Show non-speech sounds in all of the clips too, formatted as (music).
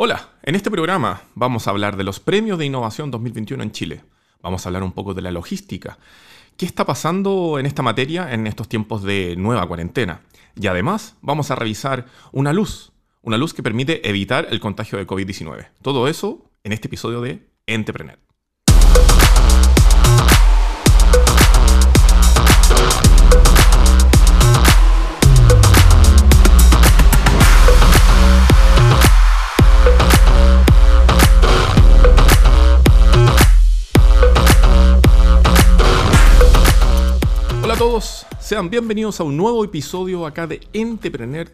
Hola, en este programa vamos a hablar de los premios de innovación 2021 en Chile. Vamos a hablar un poco de la logística. ¿Qué está pasando en esta materia en estos tiempos de nueva cuarentena? Y además vamos a revisar una luz, una luz que permite evitar el contagio de COVID-19. Todo eso en este episodio de Entrepreneur. Sean bienvenidos a un nuevo episodio acá de Entrepreneur,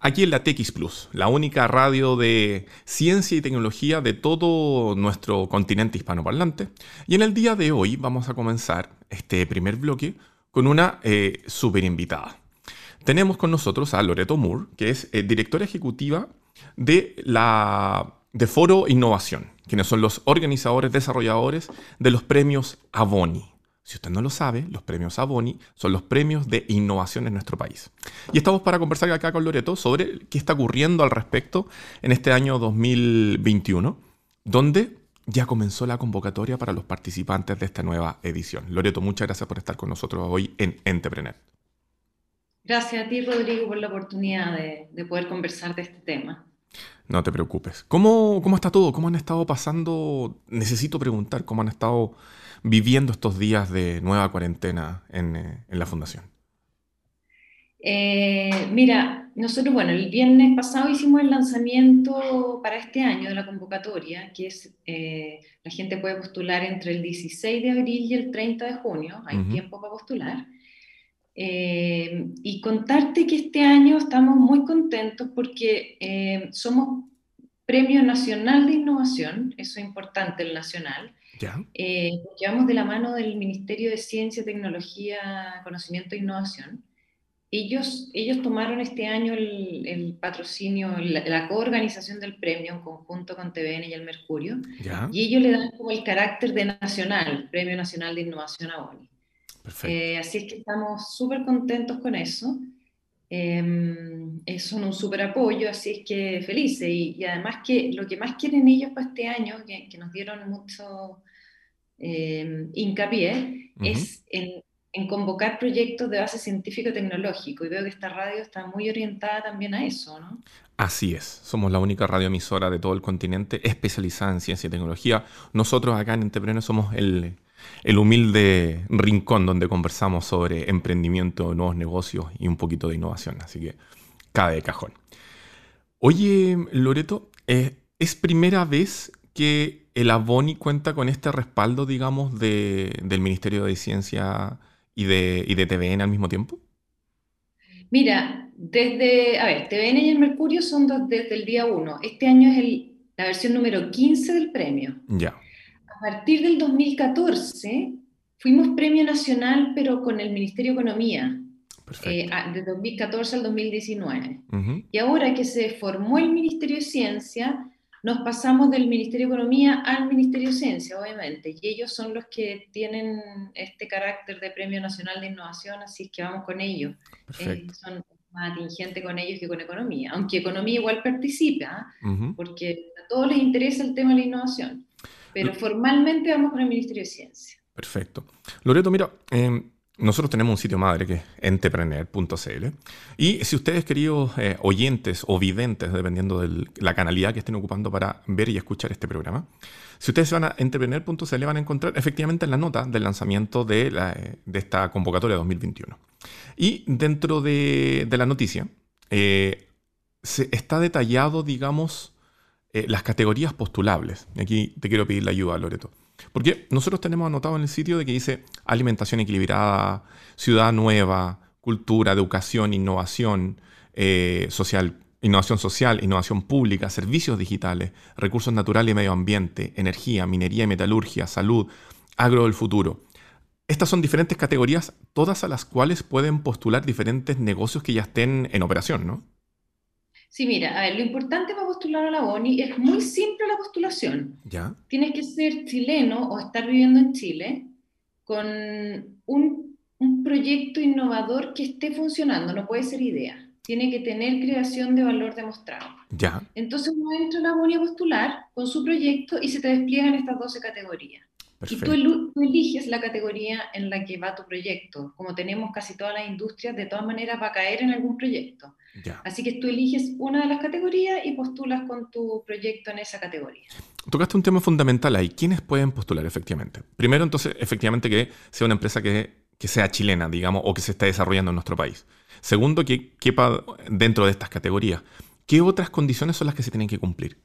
aquí en la TX Plus, la única radio de ciencia y tecnología de todo nuestro continente hispanoparlante. Y en el día de hoy vamos a comenzar este primer bloque con una eh, super invitada. Tenemos con nosotros a Loreto Moore, que es eh, directora ejecutiva de la de Foro Innovación, quienes son los organizadores, desarrolladores de los premios Avoni. Si usted no lo sabe, los premios Aboni son los premios de innovación en nuestro país. Y estamos para conversar acá con Loreto sobre qué está ocurriendo al respecto en este año 2021, donde ya comenzó la convocatoria para los participantes de esta nueva edición. Loreto, muchas gracias por estar con nosotros hoy en Entrepreneur. Gracias a ti, Rodrigo, por la oportunidad de, poder conversar de este tema. No te preocupes. ¿Cómo, ¿Cómo está todo? ¿Cómo han estado pasando? Necesito preguntar, ¿cómo han estado viviendo estos días de nueva cuarentena en, eh, la fundación? Eh, mira, nosotros, bueno, el viernes pasado hicimos el lanzamiento para este año de la convocatoria, que es, eh, la gente puede postular entre el 16 de abril y el 30 de junio, hay tiempo para postular. Y contarte que este año estamos muy contentos porque somos Premio Nacional de Innovación, eso es importante, el nacional, eh, llevamos de la mano del Ministerio de Ciencia, Tecnología, Conocimiento e Innovación. Ellos, ellos tomaron este año el, patrocinio, la, coorganización del premio en conjunto con TVN y el Mercurio, y ellos le dan como el carácter de nacional, Premio Nacional de Innovación a ONI. Eh, así es que estamos súper contentos con eso. Eh, son un súper apoyo, así es que felices. Y, además que lo que más quieren ellos para este año, que, que nos dieron mucho eh, hincapié, es en, convocar proyectos de base científico-tecnológico. Y veo que esta radio está muy orientada también a eso, ¿no? Así es, somos la única radioemisora de todo el continente especializada en ciencia y tecnología. Nosotros acá en Entrepreneur somos el, el humilde rincón donde conversamos sobre emprendimiento, nuevos negocios y un poquito de innovación. Así que cabe de cajón. Oye, Loreto, eh, ¿es primera vez que el Aboni cuenta con este respaldo, digamos, del Ministerio de Ciencia y de, y de TVN al mismo tiempo? Mira, desde, a ver, TVN y el Mercurio son desde el día 1. Este año es la versión número 15 del premio. Ya. A partir del 2014 fuimos premio nacional, pero con el Ministerio de Economía. Eh, de 2014 al 2019. Y ahora que se formó el Ministerio de Ciencia, nos pasamos del Ministerio de Economía al Ministerio de Ciencia, obviamente, y ellos son los que tienen este carácter de Premio Nacional de Innovación, así que vamos con ellos. Eh, son más atingentes con ellos que con Economía, aunque Economía igual participa, porque a todos les interesa el tema de la innovación, pero formalmente vamos con el Ministerio de Ciencia. Perfecto. Loreto, mira, eh, nosotros tenemos un sitio madre que es entrepreneur.cl y si ustedes, queridos eh, oyentes o videntes, dependiendo de la canalidad que estén ocupando para ver y escuchar este programa, si ustedes van a entrepreneur.cl van a encontrar efectivamente la nota del lanzamiento de, esta convocatoria 2021. Y dentro de, la noticia eh, se está detallado, digamos, eh, las categorías postulables. Aquí te quiero pedir la ayuda, Loreto. Porque nosotros tenemos anotado en el sitio de que dice alimentación equilibrada, ciudad nueva, cultura, educación, innovación eh, social, innovación social, innovación pública, servicios digitales, recursos naturales y medio ambiente, energía, minería y metalurgia, salud, agro del futuro. Estas son diferentes categorías, todas a las cuales pueden postular diferentes negocios que ya estén en operación, ¿no? Sí, mira, a ver, lo importante para postular a la BONI es muy simple la postulación. ¿Ya? Tienes que ser chileno o estar viviendo en Chile con un, un proyecto innovador que esté funcionando, no puede ser idea. tiene que tener creación de valor demostrado. Ya. Entonces uno entra a la Boni a postular con su proyecto y se te despliegan estas 12 categorías. Y tú, eliges la categoría en la que va tu proyecto. Como tenemos casi todas las industrias, de todas maneras va a caer en algún proyecto. Así que tú eliges una de las categorías y postulas con tu proyecto en esa categoría. Tocaste un tema fundamental ahí. ¿Quiénes pueden postular efectivamente? Primero, entonces, efectivamente que sea una empresa que, que sea chilena, digamos, o que se esté desarrollando en nuestro país. Segundo, que quepa dentro de estas categorías. ¿Qué otras condiciones son las que se tienen que cumplir?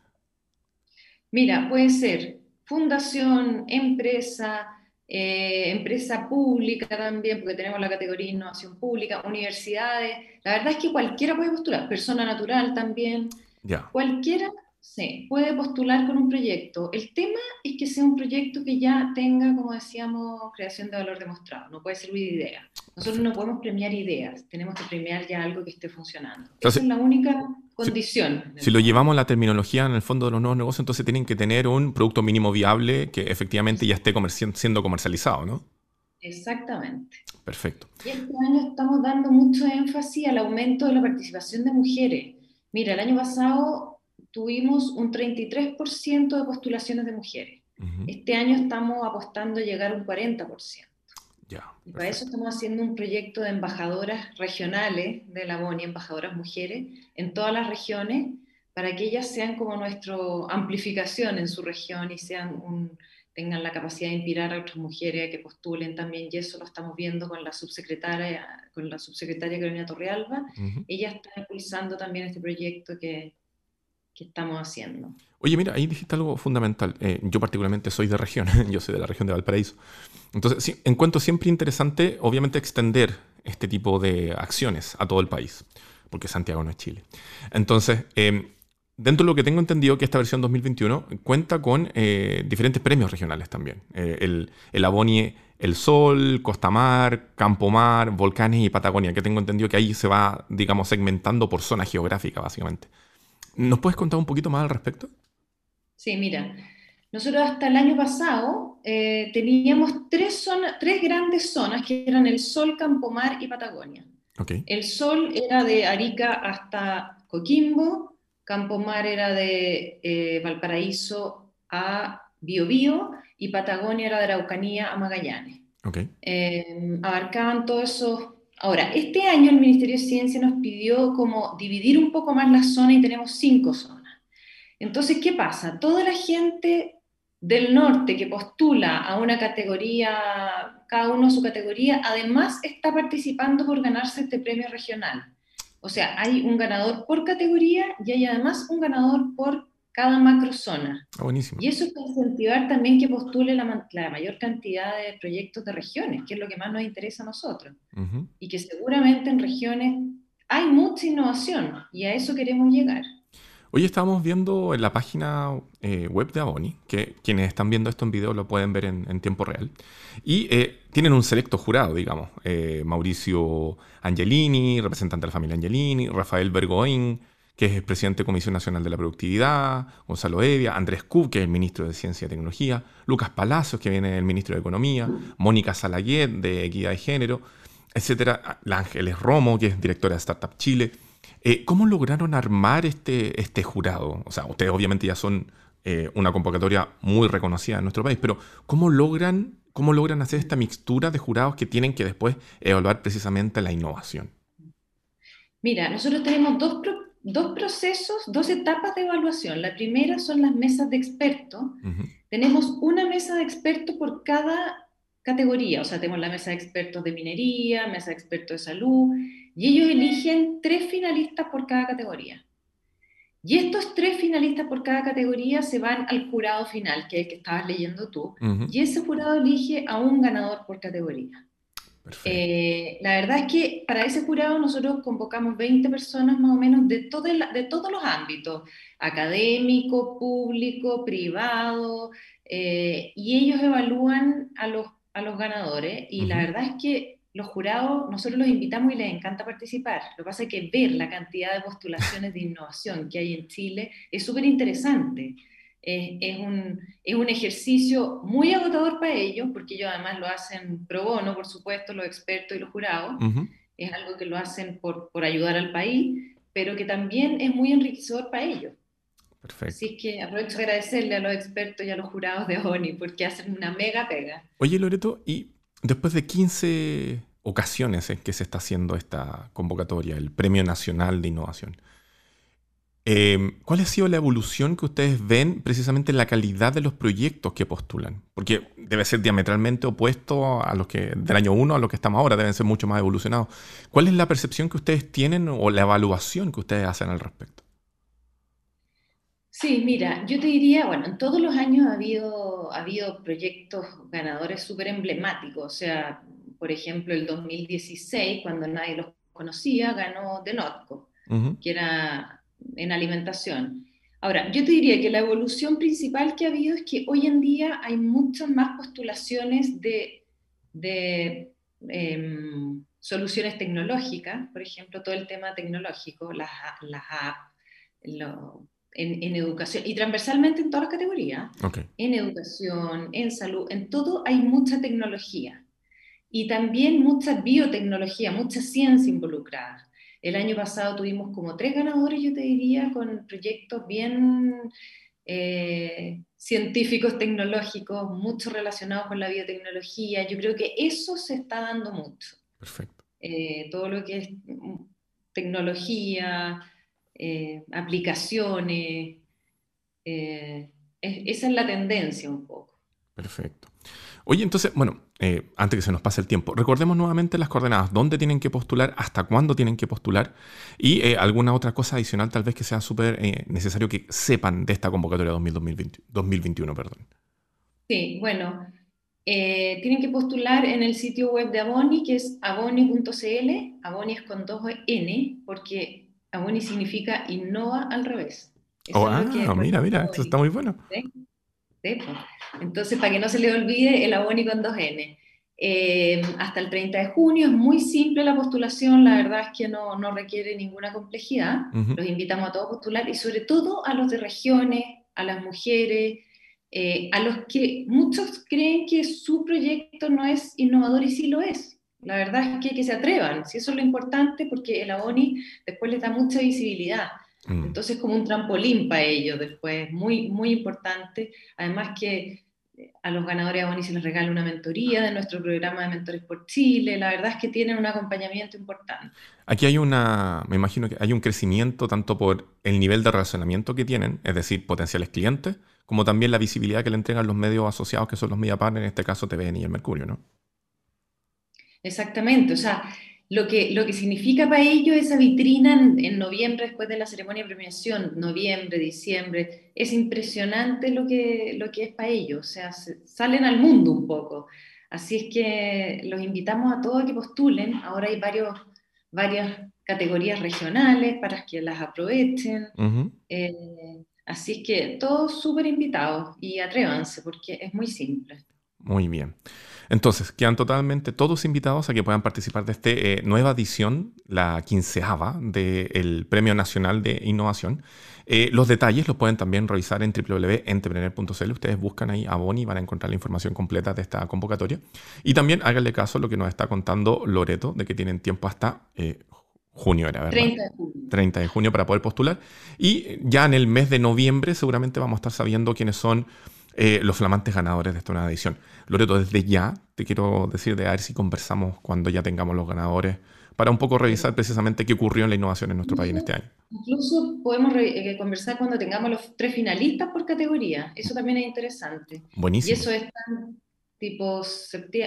Mira, puede ser fundación, empresa, eh, empresa pública también, porque tenemos la categoría innovación pública, universidades. La verdad es que cualquiera puede postular, persona natural también. Ya. Cualquiera Sí, puede postular con un proyecto. El tema es que sea un proyecto que ya tenga, como decíamos, creación de valor demostrado. No puede servir idea. Nosotros no podemos premiar ideas, tenemos que premiar ya algo que esté funcionando. Esa es la única condición. Si, lo llevamos a la terminología en el fondo de los nuevos negocios, entonces tienen que tener un producto mínimo viable que efectivamente ya esté siendo comercializado, ¿no? Exactamente. Perfecto. Y este año estamos dando mucho énfasis al aumento de la participación de mujeres. Mira, el año pasado tuvimos un 33% de postulaciones de mujeres. Este año estamos apostando a llegar a un 40%. Ya, y para eso estamos haciendo un proyecto de embajadoras regionales de la BONI, embajadoras mujeres, en todas las regiones, para que ellas sean como nuestra amplificación en su región y sean un, tengan la capacidad de inspirar a otras mujeres a que postulen también, y eso lo estamos viendo con la subsecretaria, con la subsecretaria Carolina Torrealba. Ella está impulsando también este proyecto que, que estamos haciendo. Oye, mira, ahí dijiste algo fundamental. Eh, yo particularmente soy de región, (laughs) yo soy de la región de Valparaíso. Entonces, sí, encuentro siempre interesante, obviamente, extender este tipo de acciones a todo el país, porque Santiago no es Chile. Entonces, em, dentro de lo que tengo entendido que esta versión 2021 cuenta con eh, diferentes premios regionales también. Eh, el, el Abonie El Sol, Costa Mar, Campo Mar, Volcanes y Patagonia, que tengo entendido que ahí se va, digamos, segmentando por zona geográfica, básicamente. ¿Nos puedes contar un poquito más al respecto? Sí, mira, nosotros hasta el año pasado eh, teníamos tres, tres grandes zonas que eran el Sol, Campomar y Patagonia. El Sol era de Arica hasta Coquimbo, Campomar era de eh, Valparaíso a Biobío y Patagonia era de Araucanía a Magallanes. Eh, abarcaban todo eso Ahora, este año el Ministerio de Ciencia nos pidió como dividir un poco más la zona y tenemos cinco zonas. Entonces, ¿qué pasa? Toda la gente del norte que postula a una categoría, cada uno su categoría, además está participando por ganarse este premio regional. O sea, hay un ganador por categoría y hay además un ganador por cada macrozona. Ah, buenísimo. Y eso es para incentivar también que postule la, la, mayor cantidad de proyectos de regiones, que es lo que más nos interesa a nosotros. Y que seguramente en regiones hay mucha innovación y a eso queremos llegar. Hoy estábamos viendo en la página eh, web de Aboni, que quienes están viendo esto en video lo pueden ver en, tiempo real, y eh, tienen un selecto jurado, digamos, eh, Mauricio Angelini, representante de la familia Angelini, Rafael Bergoín, que es el presidente de Comisión Nacional de la Productividad, Gonzalo Evia, Andrés Kub, que es el ministro de Ciencia y Tecnología, Lucas Palacios, que viene del ministro de Economía, Mónica Salaguet, de Equidad de Género, etcétera, la Ángeles Romo, que es directora de Startup Chile. Eh, ¿Cómo lograron armar este, este jurado? O sea, ustedes obviamente ya son eh, una convocatoria muy reconocida en nuestro país, pero ¿cómo logran, ¿cómo logran hacer esta mixtura de jurados que tienen que después evaluar precisamente la innovación? Mira, nosotros tenemos dos dos procesos, dos etapas de evaluación. La primera son las mesas de expertos. Tenemos una mesa de expertos por cada categoría, o sea, tenemos la mesa de expertos de minería, mesa de expertos de salud, y ellos eligen tres finalistas por cada categoría. Y estos tres finalistas por cada categoría se van al jurado final, que es el que estabas leyendo tú, y ese jurado elige a un ganador por categoría. Eh, la verdad es que para ese jurado nosotros convocamos 20 personas más o menos de, todo de todos los ámbitos, académico, público, privado, eh, y ellos evalúan a los, a los ganadores. Y la verdad es que los jurados, nosotros los invitamos y les encanta participar. Lo que pasa es que ver la cantidad de postulaciones de innovación que hay en Chile es súper interesante es, un, es, un, ejercicio muy agotador para ellos, porque ellos además lo hacen pro bono, por supuesto, los expertos y los jurados, es algo que lo hacen por, por ayudar al país, pero que también es muy enriquecedor para ellos. Perfecto. Así que aprovecho de agradecerle a los expertos y a los jurados de ONI porque hacen una mega pega. Oye, Loreto, y después de 15 ocasiones en que se está haciendo esta convocatoria, el Premio Nacional de Innovación, eh, ¿cuál ha sido la evolución que ustedes ven precisamente en la calidad de los proyectos que postulan? Porque debe ser diametralmente opuesto a los que del año 1 a los que estamos ahora, deben ser mucho más evolucionados. ¿Cuál es la percepción que ustedes tienen o la evaluación que ustedes hacen al respecto? Sí, mira, yo te diría, bueno, en todos los años ha habido, ha habido proyectos ganadores súper emblemáticos, o sea, por ejemplo, el 2016, cuando nadie los conocía, ganó de Notco, que era en alimentación. Ahora, yo te diría que la evolución principal que ha habido es que hoy en día hay muchas más postulaciones de, de em, soluciones tecnológicas, por ejemplo, todo el tema tecnológico, las, las apps, en, educación y transversalmente en todas las categorías. En educación, en salud, en todo hay mucha tecnología y también mucha biotecnología, mucha ciencia involucrada. El año pasado tuvimos como tres ganadores, yo te diría, con proyectos bien eh, científicos, tecnológicos, mucho relacionados con la biotecnología. Yo creo que eso se está dando mucho. Perfecto. Eh, todo lo que es mm, tecnología, eh, aplicaciones. Eh, esa es la tendencia un poco. Perfecto. Oye, entonces, bueno, eh, antes que se nos pase el tiempo, recordemos nuevamente las coordenadas, dónde tienen que postular, hasta cuándo tienen que postular y alguna otra cosa adicional tal vez que sea súper necesario que sepan de esta convocatoria 2020, 2021. Perdón. Sí, bueno, tienen que postular en el sitio web de Aboni, que es aboni.cl, Aboni es con dos N, porque Aboni significa innova al revés. oh, ah, mira, mira, esto está muy bueno. Entonces, para que no se le olvide, el Aboni con dos N. Eh, hasta el 30 de junio es muy simple la postulación, la verdad es que no, no requiere ninguna complejidad. Los invitamos a todos a postular y sobre todo a los de regiones, a las mujeres, eh, a los que muchos creen que su proyecto no es innovador y sí lo es. La verdad es que, que se atrevan, si eso es lo importante, porque el AONI después les da mucha visibilidad. Mm. Entonces, como un trampolín para ellos después, muy, muy importante. Además que eh, a los ganadores AONI se les regala una mentoría de nuestro programa de Mentores por Chile. La verdad es que tienen un acompañamiento importante. Aquí hay una, me imagino que hay un crecimiento tanto por el nivel de relacionamiento que tienen, es decir, potenciales clientes, como también la visibilidad que le entregan los medios asociados, que son los media partners, en este caso TVN y el Mercurio, ¿no? Exactamente, o sea, lo que, lo que significa para ellos esa vitrina en, noviembre, después de la ceremonia de premiación, noviembre, diciembre, es impresionante lo que, lo que es para ellos, o sea, salen al mundo un poco. Así es que los invitamos a todos a que postulen, ahora hay varios, varias categorías regionales para que las aprovechen. Eh, así es que todos súper invitados y atrévanse porque es muy simple. Muy bien. Entonces, quedan totalmente todos invitados a que puedan participar de esta eh, nueva edición, la quinceava del Premio Nacional de Innovación. Eh, los detalles los pueden también revisar en www.entrepreneur.cl. Ustedes buscan ahí a Boni y van a encontrar la información completa de esta convocatoria. Y también háganle caso a lo que nos está contando Loreto, de que tienen tiempo hasta eh, junio, era verdad. 30 de junio. 30 de junio para poder postular. Y ya en el mes de noviembre seguramente vamos a estar sabiendo quiénes son eh, los flamantes ganadores de esta nueva edición. Loreto, desde ya te quiero decir de a ver si conversamos cuando ya tengamos los ganadores para un poco revisar precisamente qué ocurrió en la innovación en nuestro país en este año. Incluso podemos eh, conversar cuando tengamos los tres finalistas por categoría. Eso también es interesante. Buenísimo. Y eso es tipo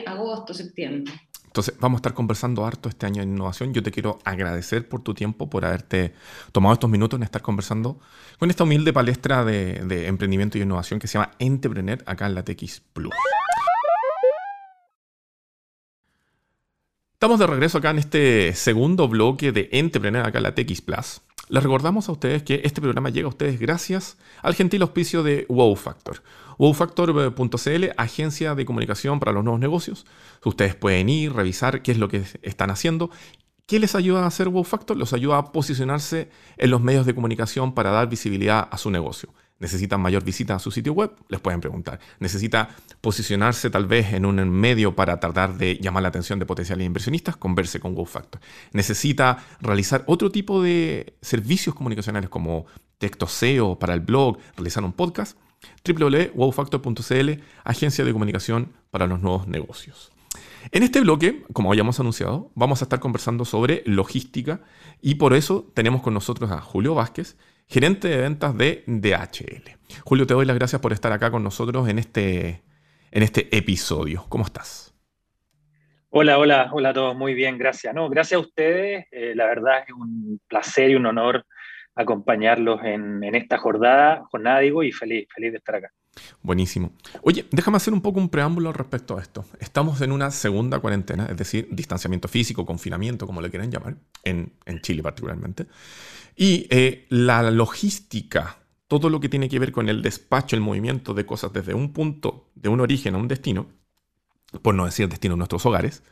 agosto, septiembre. Entonces, vamos a estar conversando harto este año en innovación. Yo te quiero agradecer por tu tiempo, por haberte tomado estos minutos en estar conversando con esta humilde palestra de, emprendimiento y innovación que se llama Entrepreneur acá en la TX Plus. Estamos de regreso acá en este segundo bloque de Entrepreneur acá en la TX Plus. Les recordamos a ustedes que este programa llega a ustedes gracias al gentil auspicio de Wow Factor. Wowfactor.cl, agencia de comunicación para los nuevos negocios. Ustedes pueden ir, revisar qué es lo que están haciendo. ¿Qué les ayuda a hacer Wow Factor? Los ayuda a posicionarse en los medios de comunicación para dar visibilidad a su negocio. ¿Necesitan mayor visita a su sitio web? Les pueden preguntar. ¿Necesita posicionarse tal vez en un medio para tratar de llamar la atención de potenciales inversionistas? Converse con WowFactor. ¿Necesita realizar otro tipo de servicios comunicacionales como texto SEO para el blog, realizar un podcast? www.wowfactor.cl, agencia de comunicación para los nuevos negocios. En este bloque, como habíamos anunciado, vamos a estar conversando sobre logística y por eso tenemos con nosotros a Julio Vázquez, gerente de ventas de DHL. Julio, te doy las gracias por estar acá con nosotros en este, en este episodio. ¿Cómo estás? Hola, hola, hola a todos, muy bien, gracias. No, gracias a ustedes, eh, la verdad es un placer y un honor acompañarlos en, esta jornada, jornada digo, y feliz, feliz de estar acá. Buenísimo. Oye, déjame hacer un poco un preámbulo respecto a esto. Estamos en una segunda cuarentena, es decir, distanciamiento físico, confinamiento, como le quieran llamar, en, en Chile particularmente. Y eh, la logística, todo lo que tiene que ver con el despacho, el movimiento de cosas desde un punto, de un origen a un destino, por no decir destino en nuestros hogares,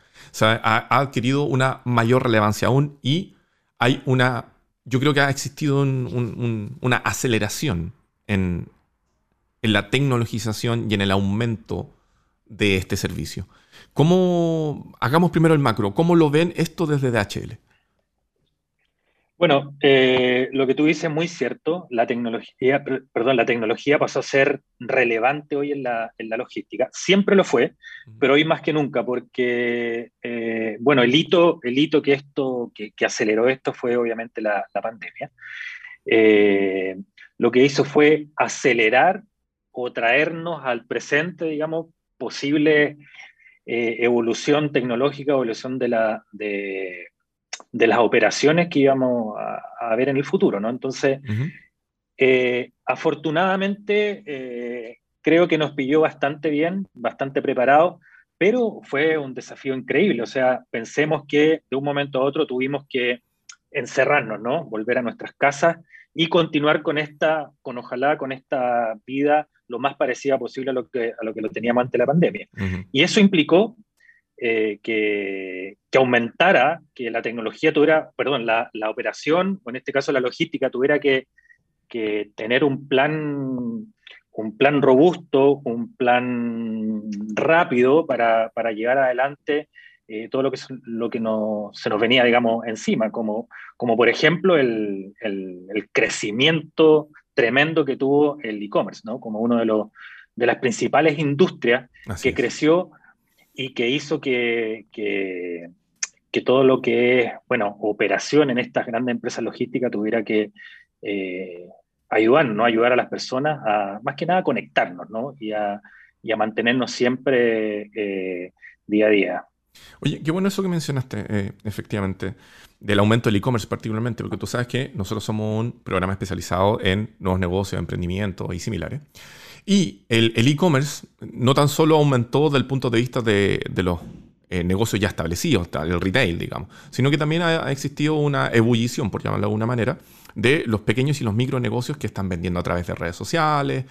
ha, adquirido una mayor relevancia aún y hay una, yo creo que ha existido una aceleración en, en la tecnologización y en el aumento de este servicio. ¿Cómo, hagamos primero el macro, cómo lo ven esto desde DHL? Bueno, eh, lo que tú dices es muy cierto. La tecnología, perdón, la tecnología pasó a ser relevante hoy en la, logística. Siempre lo fue, pero hoy más que nunca, porque eh, bueno, el hito, el hito que esto, que, aceleró esto fue obviamente la, pandemia. Eh, lo que hizo fue acelerar o traernos al presente, digamos, posible evolución tecnológica, evolución de la de de las operaciones que íbamos a, ver en el futuro, ¿no? Entonces, eh, afortunadamente, eh, creo que nos pilló bastante bien, bastante preparado, pero fue un desafío increíble. O sea, pensemos que de un momento a otro tuvimos que encerrarnos, ¿no? Volver a nuestras casas y continuar con esta, con ojalá, con esta vida lo más parecida posible a lo que, a lo, que lo teníamos ante la pandemia. Y eso implicó eh, que, aumentara, que la tecnología tuviera, perdón, la, operación, o en este caso la logística, tuviera que, tener un plan, un plan robusto, un plan rápido para, llevar adelante eh, todo lo que, lo que se nos venía, digamos, encima, como, como por ejemplo el, crecimiento tremendo que tuvo el e-commerce, ¿no? como uno de, los, de las principales industrias que creció y que hizo que, que, todo lo que es, bueno, operación en estas grandes empresas logísticas tuviera que eh, ayudar, ¿no? Ayudar a las personas a, más que nada, a conectarnos, ¿no? Y a, y a mantenernos siempre eh, día a día. Oye, qué bueno eso que mencionaste, eh, efectivamente, del aumento del e-commerce particularmente, porque tú sabes que nosotros somos un programa especializado en nuevos negocios, emprendimientos y similares. Y el e-commerce no tan solo aumentó desde el punto de vista de, los eh, negocios ya establecidos, el retail, digamos, sino que también ha, existido una ebullición, por llamarlo de alguna manera, de los pequeños y los micronegocios que están vendiendo a través de redes sociales,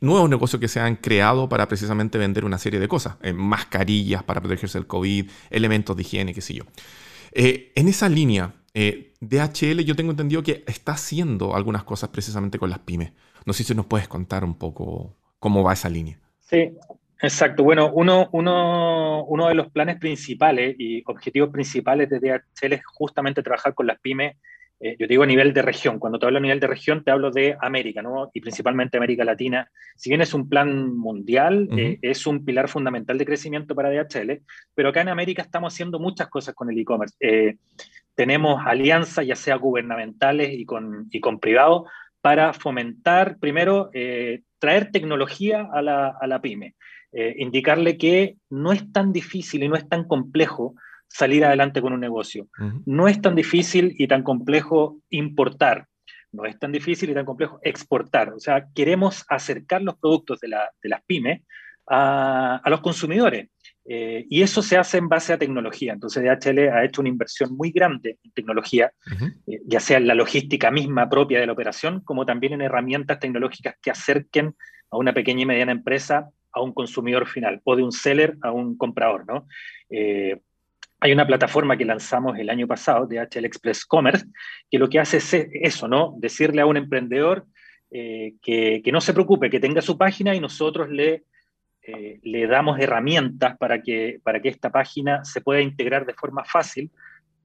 nuevos negocios que se han creado para precisamente vender una serie de cosas, eh, mascarillas para protegerse del COVID, elementos de higiene, qué sé yo. Eh, en esa línea, DHL yo tengo entendido que está haciendo algunas cosas precisamente con las pymes. No sé si nos puedes contar un poco cómo va esa línea. Sí, exacto. Bueno, uno, uno, uno de los planes principales y objetivos principales de DHL es justamente trabajar con las pymes eh, yo te digo a nivel de región, cuando te hablo a nivel de región te hablo de América, ¿no? Y principalmente América Latina. Si bien es un plan mundial, eh, es un pilar fundamental de crecimiento para DHL, pero acá en América estamos haciendo muchas cosas con el e-commerce. Eh, tenemos alianzas, ya sea gubernamentales y con, y con privados, para fomentar, primero, eh, traer tecnología a la, a la pyme, eh, indicarle que no es tan difícil y no es tan complejo salir adelante con un negocio. No es tan difícil y tan complejo importar. No es tan difícil y tan complejo exportar. O sea, queremos acercar los productos de, la, de las pymes a, a los consumidores. Eh, y eso se hace en base a tecnología. Entonces DHL ha hecho una inversión muy grande en tecnología, eh, ya sea en la logística misma propia de la operación, como también en herramientas tecnológicas que acerquen a una pequeña y mediana empresa a un consumidor final, o de un seller a un comprador. ¿no? Eh, hay una plataforma que lanzamos el año pasado, DHL Express Commerce, que lo que hace es eso, ¿no? Decirle a un emprendedor, que, no se preocupe, que tenga su página y nosotros le, le damos herramientas para que, para que esta página se pueda integrar de forma fácil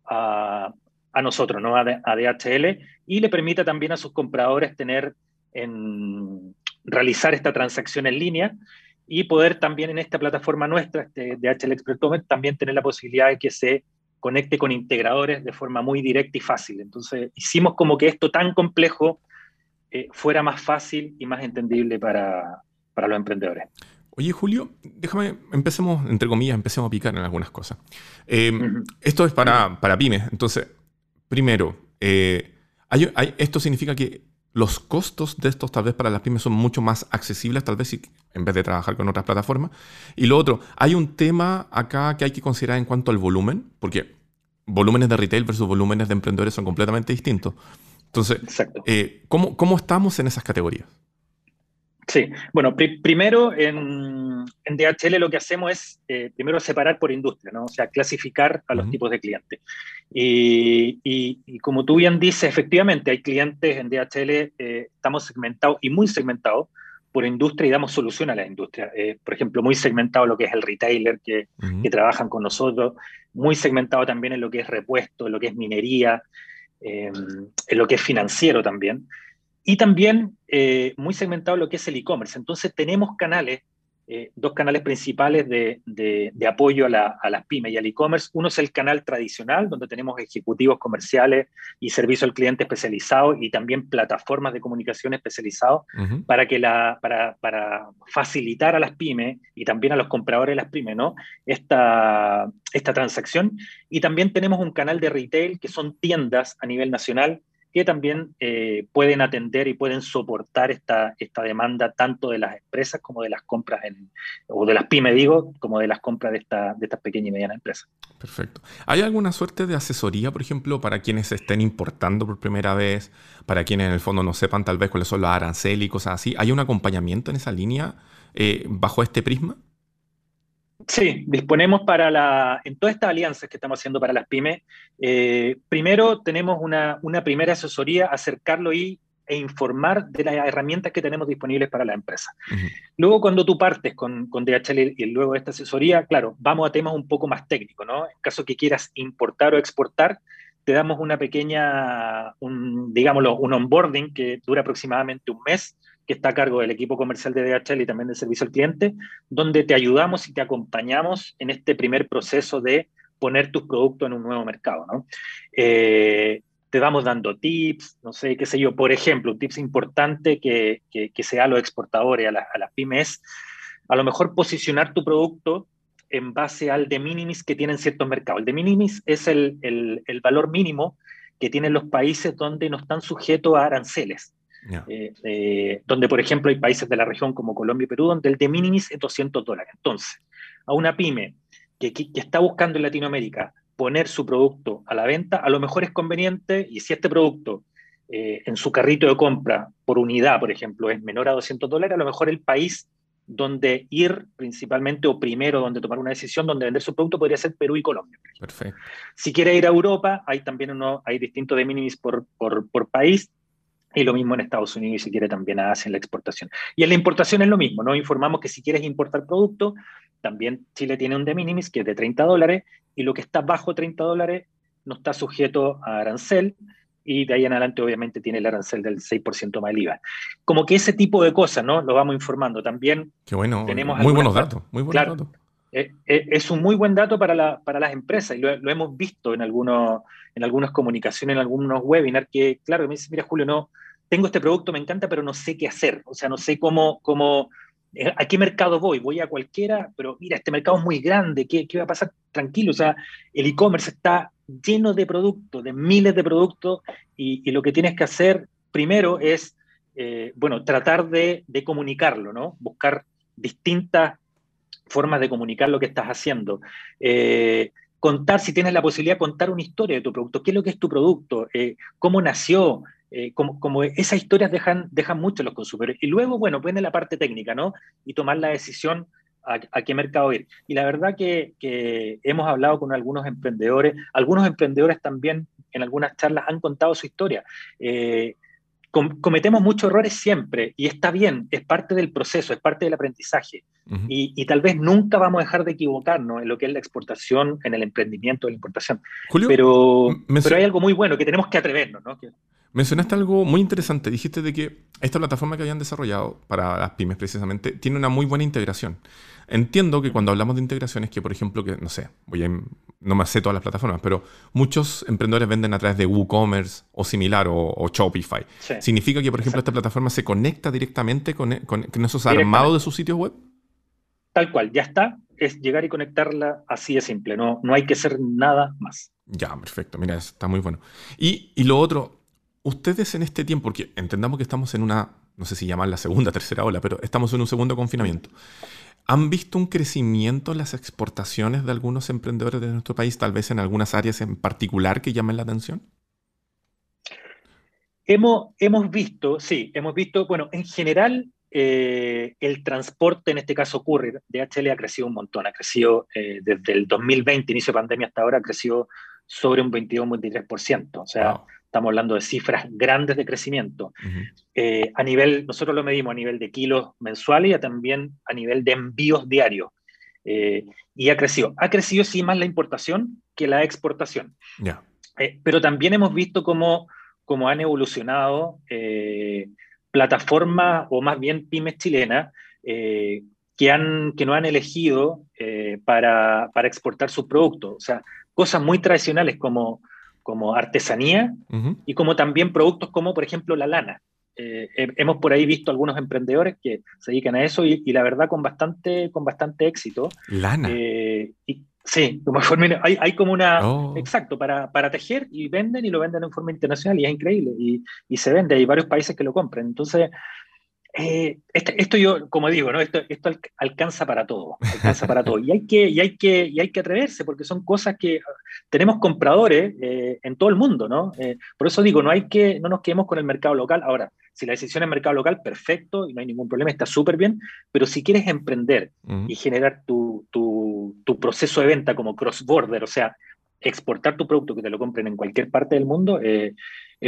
a, a nosotros, ¿no? a, DHL, y le permita también a sus compradores tener en, realizar esta transacción en línea y poder también en esta plataforma nuestra, este DHL Express también tener la posibilidad de que se conecte con integradores de forma muy directa y fácil. Entonces, hicimos como que esto tan complejo eh, fuera más fácil y más entendible para, para los emprendedores. Oye, Julio, déjame, empecemos, entre comillas, empecemos a picar en algunas cosas. Eh, esto es para, para pymes, entonces, Primero, eh, esto significa que los costos de estos tal vez para las pymes son mucho más accesibles, tal vez si, en vez de trabajar con otras plataformas. Y lo otro, hay un tema acá que hay que considerar en cuanto al volumen, porque volúmenes de retail versus volúmenes de emprendedores son completamente distintos. Entonces, eh, ¿cómo, estamos en esas categorías? Sí, bueno, primero en, DHL lo que hacemos es eh, primero separar por industria, ¿no? o sea, clasificar a los tipos de clientes. Y, como tú bien dices, efectivamente hay clientes en DHL, eh, estamos segmentados y muy segmentados por industria y damos solución a la industria. Eh, por ejemplo, muy segmentado lo que es el retailer que, trabajan con nosotros, muy segmentado también en lo que es repuesto, en lo que es minería, em, en lo que es financiero también. Y también eh, muy segmentado lo que es el e-commerce. Entonces tenemos canales eh, dos canales principales de, apoyo a, las pymes y al e-commerce. Uno es el canal tradicional, donde tenemos ejecutivos comerciales y servicio al cliente especializado y también plataformas de comunicación especializados para, que la, para, para, facilitar a las pymes y también a los compradores de las pymes ¿no? esta, esta transacción. Y también tenemos un canal de retail que son tiendas a nivel nacional que también eh, pueden atender y pueden soportar esta, esta demanda tanto de las empresas como de las compras, en, o de las pymes, digo, como de las compras de, esta, de estas pequeñas y medianas empresas. Perfecto. ¿Hay alguna suerte de asesoría, por ejemplo, para quienes estén importando por primera vez, para quienes en el fondo no sepan tal vez cuáles son los aranceles y cosas así? ¿Hay un acompañamiento en esa línea eh, bajo este prisma? Sí, disponemos para la, en todas estas alianzas que estamos haciendo para las pymes, eh, primero tenemos una, primera asesoría, acercarlo y, e informar de las herramientas que tenemos disponibles para la empresa. Luego, cuando tú partes con, con, DHL y luego de esta asesoría, claro, vamos a temas un poco más técnicos, ¿no? En caso que quieras importar o exportar, te damos una pequeña, un, digámoslo, un onboarding que dura aproximadamente un mes, que está a cargo del equipo comercial de DHL y también del servicio al cliente, donde te ayudamos y te acompañamos en este primer proceso de poner tus productos en un nuevo mercado. Eh, te vamos dando tips, no sé, qué sé yo, por ejemplo, un tips importante que, que, se da a los exportadores, a, las pymes, a lo mejor posicionar tu producto en base al de minimis que tienen ciertos mercados. El de minimis es el, el valor mínimo que tienen los países donde no están sujetos a aranceles. Eh, eh, donde, por ejemplo, hay países de la región como Colombia y Perú, donde el de minimis es 200 dólares. Entonces, a una pyme que, que, está buscando en Latinoamérica poner su producto a la venta, a lo mejor es conveniente, y si este producto eh, en su carrito de compra por unidad, por ejemplo, es menor a 200 dólares, a lo mejor el país donde ir principalmente o primero donde tomar una decisión donde vender su producto podría ser Perú y Colombia. Perfecto. Si quiere ir a Europa, hay también uno, hay distintos de minimis por, por, por país y lo mismo en Estados Unidos y si quiere también hacen la exportación. Y en la importación es lo mismo, ¿no? Informamos que si quieres importar producto, también Chile tiene un de minimis que es de 30 dólares y lo que está bajo 30 dólares no está sujeto a arancel y de ahí en adelante obviamente tiene el arancel del 6% más el IVA. Como que ese tipo de cosas, ¿no? Lo vamos informando. También Qué bueno, tenemos muy buenos datos, muy buenos datos. Eh, eh, es un muy buen dato para, para las empresas y lo, hemos visto en, algunos, en algunas comunicaciones, en algunos webinars, que claro, me dice, mira Julio, no, tengo este producto, me encanta, pero no sé qué hacer, o sea, no sé cómo, cómo eh, a qué mercado voy, voy a cualquiera, pero mira, este mercado es muy grande, ¿qué, qué va a pasar? Tranquilo, o sea, el e-commerce está lleno de productos, de miles de productos, y, y lo que tienes que hacer primero es, bueno, tratar de, de comunicarlo, ¿no? Buscar distintas formas de comunicar lo que estás haciendo. Eh, contar, si tienes la posibilidad, contar una historia de tu producto. ¿Qué es lo que es tu producto? Eh, ¿Cómo nació? Eh, como, esas historias dejan, dejan mucho a los consumidores. Y luego, bueno, viene la parte técnica, ¿no? Y tomar la decisión a, qué mercado ir. Y la verdad que, hemos hablado con algunos emprendedores, algunos emprendedores también en algunas charlas han contado su historia cometemos muchos errores siempre y está bien, es parte del proceso, es parte del aprendizaje. y, tal vez nunca vamos a dejar de equivocarnos en lo que es la exportación, en el emprendimiento de la importación. pero, pero hay algo muy bueno que tenemos que atrevernos. ¿no? Mencionaste algo muy interesante. Dijiste de que esta plataforma que habían desarrollado para las pymes precisamente tiene una muy buena integración. Entiendo que cuando hablamos de integraciones, que por ejemplo, que no sé, voy a, no me sé todas las plataformas, pero muchos emprendedores venden a través de WooCommerce o similar o, Shopify. ¿Significa que, por ejemplo, esta plataforma se conecta directamente con, con, esos armados de sus sitios web? Tal cual, ya está. Es llegar y conectarla así de simple. No, no hay que hacer nada más. Ya, perfecto. Mira, está muy bueno. Y, y lo otro, ustedes en este tiempo, porque entendamos que estamos en una, no sé si llamar la segunda, (laughs) tercera ola, pero estamos en un segundo confinamiento. ¿Han visto un crecimiento en las exportaciones de algunos emprendedores de nuestro país, tal vez en algunas áreas en particular que llamen la atención? Hemos, hemos visto, sí, hemos visto, bueno, en general eh, el transporte, en este caso Courier, DHL ha crecido un montón, ha crecido eh, desde el 2020, inicio de pandemia hasta ahora, ha crecido sobre un 22-23%. O sea, Estamos hablando de cifras grandes de crecimiento. Eh, a nivel, nosotros lo medimos a nivel de kilos mensuales y también a nivel de envíos diarios. Eh, y ha crecido. Ha crecido sí más la importación que la exportación. Eh, pero también hemos visto cómo, cómo han evolucionado plataformas o más bien pymes chilenas que, han, que no han elegido para, para exportar sus productos. O sea, cosas muy tradicionales como como artesanía y como también productos como, por ejemplo, la lana. Eh, hemos por ahí visto algunos emprendedores que se dedican a eso y, la verdad con bastante, con bastante éxito. Lana. Eh, y, sí, (laughs) hay, hay, como una... Oh. Exacto, para, para, tejer y venden y lo venden en forma internacional y es increíble y, y se vende, hay varios países que lo compran. Entonces, eh, este, esto yo, como digo, ¿no? esto, esto alcanza para todo, alcanza para todo. Y hay, que, y, hay que, y hay que atreverse porque son cosas que tenemos compradores eh, en todo el mundo, ¿no? Eh, por eso digo, no, hay que, no nos quedemos con el mercado local. Ahora, si la decisión es mercado local, perfecto, y no hay ningún problema, está súper bien, pero si quieres emprender y generar tu, tu, tu proceso de venta como cross-border, o sea, exportar tu producto que te lo compren en cualquier parte del mundo, es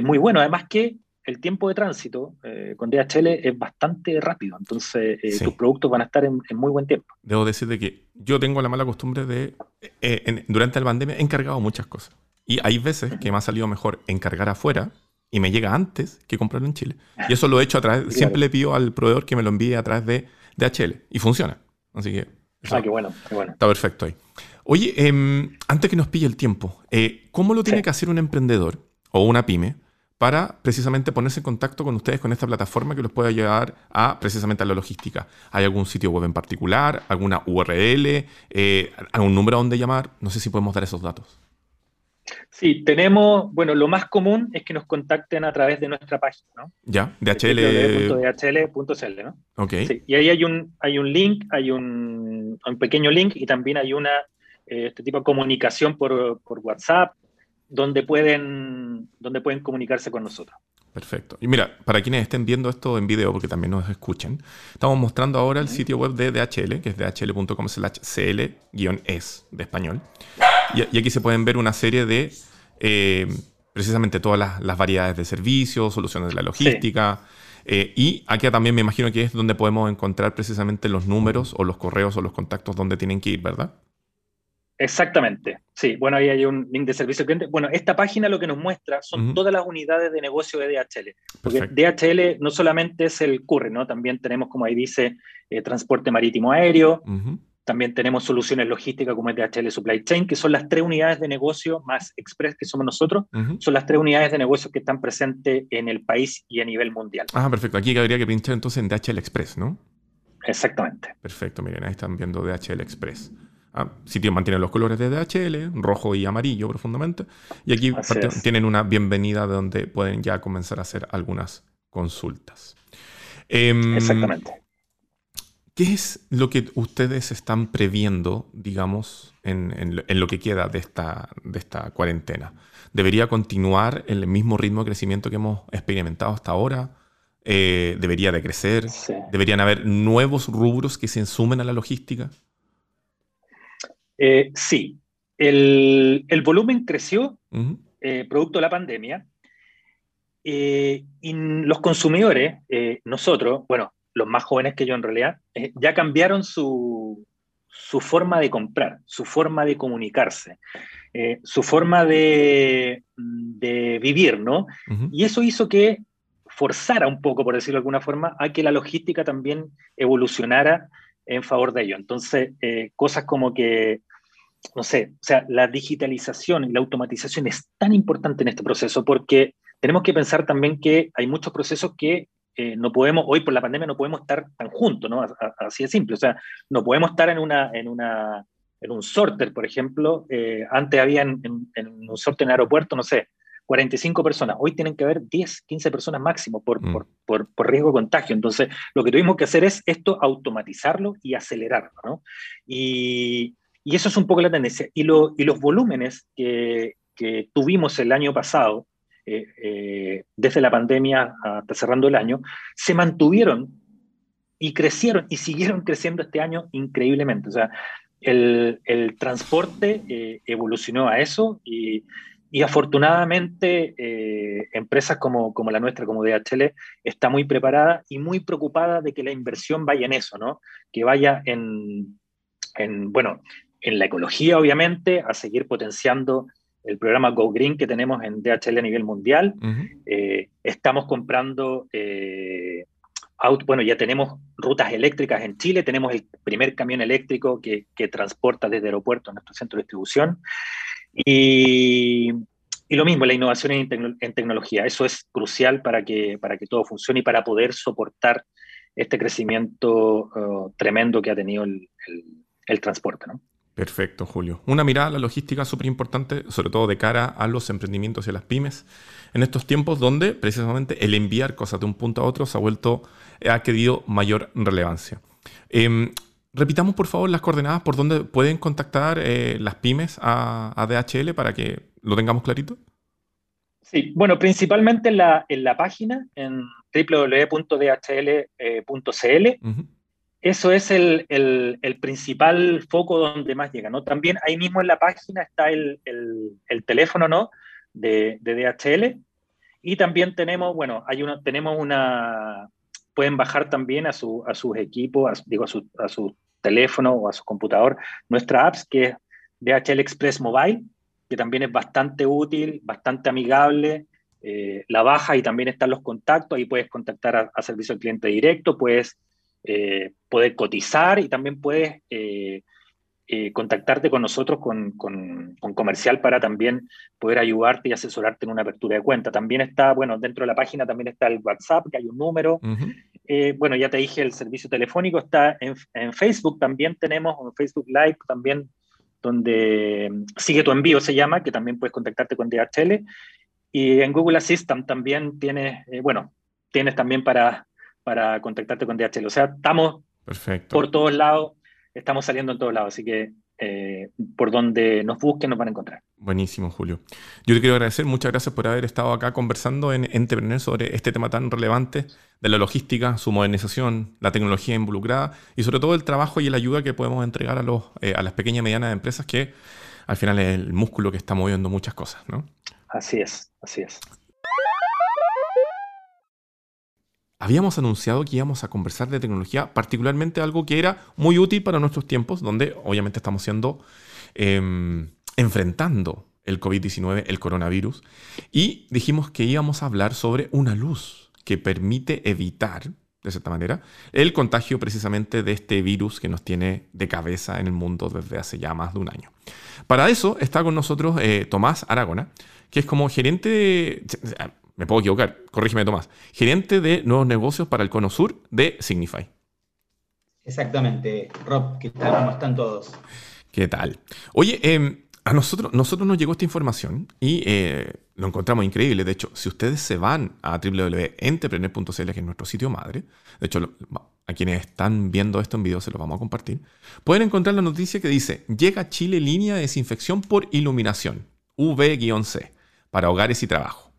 muy bueno. Además que el tiempo de tránsito eh, con DHL es bastante rápido, entonces eh, tus productos van a estar en, muy buen tiempo. Debo decirte que yo tengo la mala costumbre de, eh, durante la pandemia, he encargado muchas cosas. Y hay veces que me ha salido mejor encargar afuera y me llega antes que comprarlo en Chile. Y eso lo he hecho a través, siempre le pido al proveedor que me lo envíe a través de DHL y funciona. Así que... ah, qué bueno, qué bueno. Está perfecto ahí. Oye, em, antes que nos pille el tiempo, ¿cómo lo tiene que hacer un emprendedor o una pyme para precisamente ponerse en contacto con ustedes con esta plataforma que los pueda llevar a precisamente a la logística. ¿Hay algún sitio web en particular? ¿Alguna URL? Eh, ¿Algún número a donde llamar? No sé si podemos dar esos datos. Sí, tenemos, bueno, lo más común es que nos contacten a través de nuestra página, ¿no? Ya, DHL. DHL.cl, ¿no? Ok. y ahí hay un, hay un link, hay un, un pequeño link y también hay una, eh, este tipo de comunicación por, por WhatsApp, donde pueden, donde pueden comunicarse con nosotros. Perfecto. Y mira, para quienes estén viendo esto en video, porque también nos escuchen, estamos mostrando ahora el sitio web de DHL, que es dhl.com cl-es de español. Y, aquí se pueden ver una serie de, eh, precisamente todas las, variedades de servicios, soluciones de la logística. Eh, y aquí también me imagino que es donde podemos encontrar precisamente los números o los correos o los contactos donde tienen que ir, ¿verdad? Exactamente, sí. Bueno, ahí hay un link de servicio al cliente. Bueno, esta página lo que nos muestra son todas las unidades de negocio de DHL. Porque DHL no solamente es el curry, ¿no? También tenemos, como ahí dice, eh, transporte marítimo aéreo. También tenemos soluciones logísticas como es DHL Supply Chain, que son las tres unidades de negocio más express que somos nosotros. Son las tres unidades de negocio que están presentes en el país y a nivel mundial. Ah, perfecto. Aquí habría que pinchar entonces en DHL Express, ¿no? Exactamente. Perfecto, miren, ahí están viendo DHL Express. Ah, sitio mantiene los colores de DHL, rojo y amarillo profundamente. Y aquí tienen una bienvenida donde pueden ya comenzar a hacer algunas consultas. Em, Exactamente. ¿Qué es lo que ustedes están previendo, digamos, en, lo que queda de esta, de esta cuarentena? ¿Debería continuar el mismo ritmo de crecimiento que hemos experimentado hasta ahora? Eh, ¿Debería decrecer? ¿Deberían haber nuevos rubros que se ensumen a la logística? Eh, sí, el, volumen creció eh, producto de la pandemia, y los consumidores, nosotros, bueno, los más jóvenes que yo en realidad, ya cambiaron su, su forma de comprar, su forma de comunicarse, eh, su forma de, vivir, ¿no? Y eso hizo que forzara un poco, por decirlo de alguna forma, a que la logística también evolucionara en favor de ello. Entonces, eh, cosas como que, no sé, o sea, la digitalización y la automatización es tan importante en este proceso porque tenemos que pensar también que hay muchos procesos que eh, no podemos, hoy por la pandemia no podemos estar tan juntos, ¿no? Así de simple. O sea, no podemos estar en, una, en, una, en un sorter, por ejemplo. Eh, antes había en, un sorter en el aeropuerto, no sé, 45 personas. Hoy tienen que haber 10, 15 personas máximo mm. por, por, por, riesgo de contagio. Entonces, lo que tuvimos que hacer es esto, automatizarlo y acelerarlo, ¿no? Y, y eso es un poco la tendencia. Y, lo, y los volúmenes que, que tuvimos el año pasado, eh, eh, desde la pandemia hasta cerrando el año, se mantuvieron y crecieron y siguieron (laughs) creciendo este año increíblemente. O sea, el, el transporte eh, evolucionó a eso y, y afortunadamente empresas como, como, la nuestra, como DHL, está muy preparada y muy preocupada de que la inversión vaya en eso, ¿no? Que vaya en, en bueno, en la ecología, obviamente, a seguir potenciando el programa Go Green que tenemos en DHL a nivel mundial. Eh, estamos comprando, eh, bueno, ya tenemos rutas eléctricas en Chile, tenemos el primer camión eléctrico que, transporta desde el aeropuerto a nuestro centro de distribución. Y, lo mismo, la innovación en, tecnología, eso es crucial para que, para que todo funcione y para poder soportar este crecimiento uh, tremendo que ha tenido el, transporte. Perfecto, Julio. Una mirada a la logística súper importante, sobre todo de cara a los emprendimientos y a las pymes, en estos tiempos donde precisamente el enviar cosas de un punto a otro se ha vuelto, ha adquirido mayor relevancia. Em, repitamos por favor las coordenadas por donde pueden contactar eh, las pymes a, DHL para que lo tengamos clarito. Sí, bueno, principalmente en la, en la página, en www.dhl.cl eso es el, principal foco donde más llega, ¿no? También ahí mismo en la página está el, teléfono, ¿no? De, DHL. Y también tenemos, bueno, hay una, tenemos una, pueden bajar también a, su, a sus equipos, digo, a su, a su teléfono o a su computador, nuestra apps, que es DHL Express Mobile, que también es bastante útil, bastante amigable. Eh, la baja y también están los contactos, ahí puedes contactar a, a servicio al cliente directo, puedes eh, poder cotizar y también puedes eh, eh, contactarte con nosotros con, con, comercial para también poder ayudarte y asesorarte en una apertura de cuenta. También está, bueno, dentro de la página también está el WhatsApp, que hay un número. bueno, ya te dije, el servicio telefónico está en, Facebook, también tenemos un Facebook Live también donde sigue tu envío, se llama, que también puedes contactarte con DHL. Y en Google Assistant también tienes, bueno, tienes también para para contactarte con DHL. O sea, estamos por todos lados, estamos saliendo en todos lados, así que eh, por donde nos busquen nos van a encontrar. Buenísimo, Julio. Yo te quiero agradecer, muchas gracias por haber estado acá conversando en Entrepreneur sobre este tema tan relevante de la logística, su modernización, la tecnología involucrada y sobre todo el trabajo y la ayuda que podemos entregar a, los, eh, a las pequeñas y medianas empresas que al final es el músculo que está moviendo muchas cosas, ¿no? Así es, así es. Habíamos anunciado que íbamos a conversar de tecnología, particularmente algo que era muy útil para nuestros tiempos, donde obviamente estamos siendo em, enfrentando el COVID-19, el coronavirus, y dijimos que íbamos a hablar sobre una luz que permite evitar, de cierta manera, el contagio precisamente de este virus que nos tiene de cabeza en el mundo desde hace ya más de un año. Para eso está con nosotros eh, Tomás Aragona, que es como gerente me puedo equivocar, corrígeme Tomás, gerente de nuevos negocios para el Cono Sur de Signify. Exactamente. Rob, ¿qué tal? ¿Cómo están todos? ¿Qué tal? Oye, em, a nosotros, nosotros nos llegó esta información y eh, lo encontramos increíble. De hecho, si ustedes se van a www.entrepreneur.cl, que es nuestro sitio madre, de hecho, a quienes están viendo esto en video se lo vamos a compartir, pueden encontrar la noticia que dice, llega a Chile línea de desinfección por iluminación, V-C, para hogares y trabajo.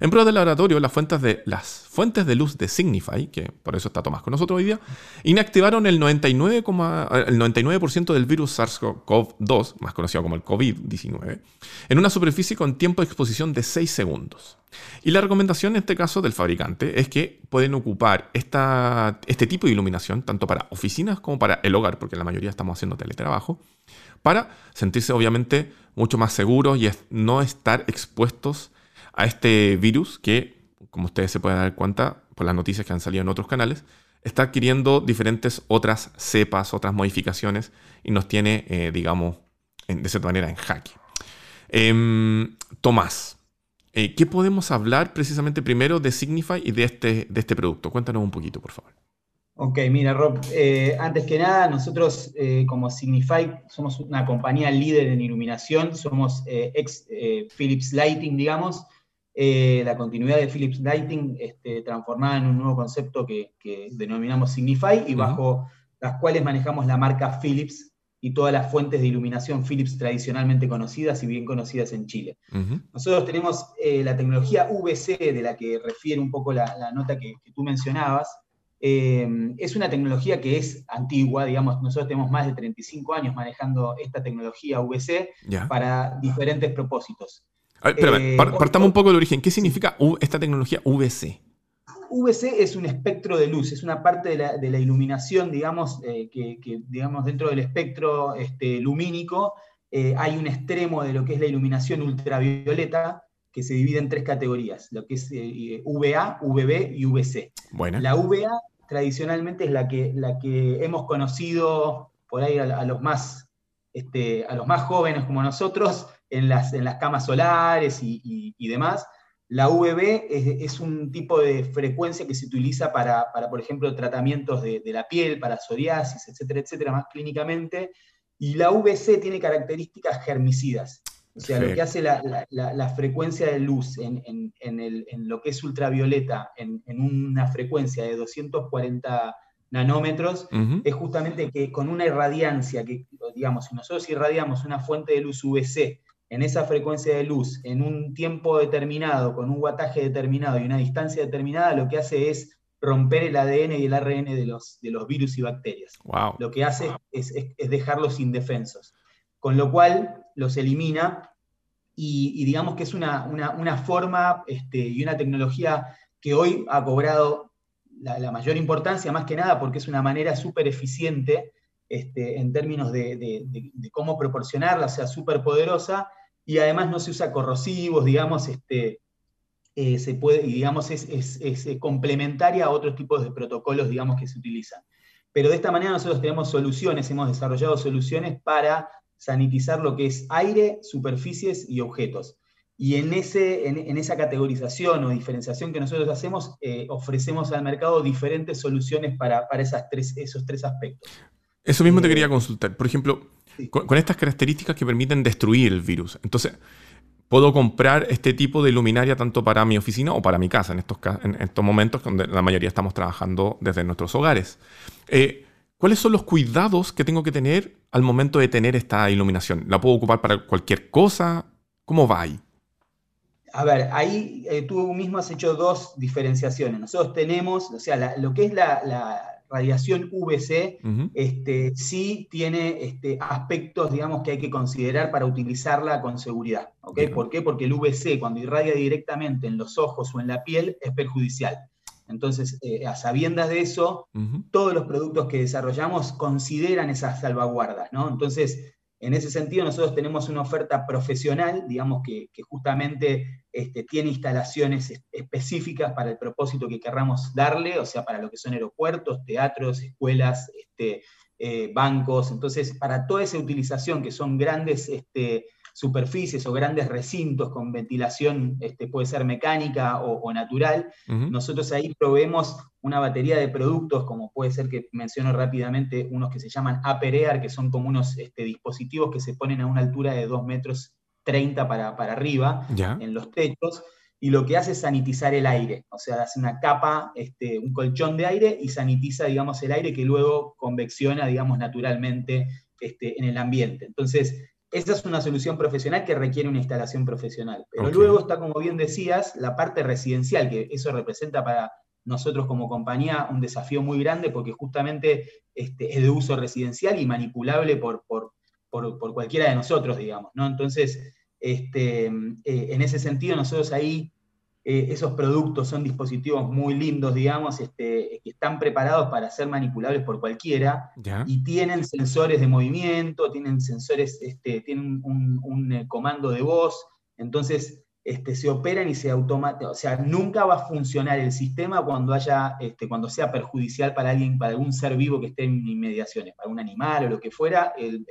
En pruebas de laboratorio, las fuentes de, las fuentes de luz de Signify, que por eso está Tomás con nosotros hoy día, inactivaron el 99%, el 99 del virus SARS-CoV-2, más conocido como el COVID-19, en una superficie con tiempo de exposición de 6 segundos. Y la recomendación en este caso del fabricante es que pueden ocupar esta, este tipo de iluminación tanto para oficinas como para el hogar, porque la mayoría estamos haciendo teletrabajo, para sentirse obviamente mucho más seguros y no estar expuestos a este virus que, como ustedes se pueden dar cuenta por las noticias que han salido en otros canales, está adquiriendo diferentes otras cepas, otras modificaciones y nos tiene, eh, digamos, de cierta manera en jaque. Em, Tomás, eh, ¿qué podemos hablar precisamente primero de Signify y de este, de este producto? Cuéntanos un poquito, por favor. Ok, mira Rob, eh, antes que nada, nosotros como Signify somos una compañía líder en iluminación, somos ex Philips Lighting, digamos, eh, la continuidad de Philips Lighting este, transformada en un nuevo concepto que, denominamos Signify y bajo las cuales manejamos la marca Philips y todas las fuentes de iluminación Philips tradicionalmente conocidas y bien conocidas en Chile. Nosotros tenemos eh, la tecnología VC, de la que refiere un poco la, nota que, tú mencionabas. Eh, es una tecnología que es antigua, digamos, nosotros tenemos más de 35 años manejando esta tecnología VC para diferentes propósitos. Eh, partamos un poco del origen. ¿Qué significa esta tecnología VC? VC es un espectro de luz, es una parte de la, iluminación, digamos, eh, que, digamos, dentro del espectro este, lumínico eh, hay un extremo de lo que es la iluminación ultravioleta que se divide en tres categorías, lo que es VA, VB y VC. La VA tradicionalmente es la que, la que hemos conocido por ahí a, los, más, este, a los más jóvenes como nosotros, en las, en las camas solares y, demás. La UVB es, un tipo de frecuencia que se utiliza para, por ejemplo, tratamientos de, la piel, para psoriasis, etcétera, etcétera, más clínicamente. Y la UVC tiene características germicidas. O sea, lo que hace la, frecuencia de luz en, lo que es ultravioleta, en, una frecuencia de 240 nanómetros, es justamente que con una irradiancia, que digamos, si nosotros irradiamos una fuente de luz UVC en esa frecuencia de luz, en un tiempo determinado, con un guataje determinado y una distancia determinada, lo que hace es romper el ADN y el ARN de los, de los virus y bacterias. Lo que hace es, dejarlos indefensos. Con lo cual los elimina y, digamos que es una, forma este, y una tecnología que hoy ha cobrado la, mayor importancia, más que nada porque es una manera súper eficiente este, en términos de, de, cómo proporcionarla, o sea, súper poderosa, y además no se usa corrosivos, digamos, este, eh, se puede, y digamos, es, eh, complementaria a otros tipos de protocolos, digamos, que se utilizan. Pero de esta manera nosotros tenemos soluciones, hemos desarrollado soluciones para sanitizar lo que es aire, superficies y objetos. Y en, ese, en, esa categorización o diferenciación que nosotros hacemos, eh, ofrecemos al mercado diferentes soluciones para, para esas tres, esos tres aspectos. Eso mismo te quería consultar. Por ejemplo, con, estas características que permiten destruir el virus. Entonces, puedo comprar este tipo de luminaria tanto para mi oficina o para mi casa, en estos, en estos momentos donde la mayoría estamos trabajando desde nuestros hogares. Eh, ¿Cuáles son los cuidados que tengo que tener al momento de tener esta iluminación? ¿La puedo ocupar para cualquier cosa? ¿Cómo va ahí? A ver, ahí eh, tú mismo has hecho dos diferenciaciones. Nosotros tenemos, o sea, lo que es la, radiación VC este, sí tiene este, aspectos, digamos, que hay que considerar para utilizarla con seguridad. ¿okay? ¿Por qué? Porque el VC, cuando irradia directamente en los ojos o en la piel, es perjudicial. Entonces, eh, a sabiendas de eso, todos los productos que desarrollamos consideran esas salvaguardas, ¿no? Entonces, en ese sentido, nosotros tenemos una oferta profesional, digamos, que, justamente este, tiene instalaciones específicas para el propósito que querramos darle, o sea, para lo que son aeropuertos, teatros, escuelas, este, eh, bancos. Entonces, para toda esa utilización, que son grandes este, superficies o grandes recintos con ventilación, este, puede ser mecánica o, natural, nosotros ahí proveemos una batería de productos, como puede ser que menciono rápidamente unos que se llaman Aperear, que son como unos este, dispositivos que se ponen a una altura de 2 metros 30 para, para arriba en los techos, y lo que hace es sanitizar el aire, o sea, hace una capa, este, un colchón de aire y sanitiza, digamos, el aire que luego convecciona, digamos, naturalmente este, en el ambiente. Entonces, esa es una solución profesional que requiere una instalación profesional. Pero luego está, como bien decías, la parte residencial, que eso representa para nosotros como compañía un desafío muy grande porque justamente este, es de uso residencial y manipulable por, por, cualquiera de nosotros, digamos. ¿no? Entonces, este, eh, en ese sentido, nosotros ahí eh, esos productos son dispositivos muy lindos, digamos, este, que están preparados para ser manipulables por cualquiera y tienen sensores de movimiento, tienen sensores, este, tienen un, eh, comando de voz, entonces este, se operan y se automatizan, o sea, nunca va a funcionar el sistema cuando haya, este, cuando sea perjudicial para alguien, para algún ser vivo que esté en inmediaciones, para un animal o lo que fuera, el,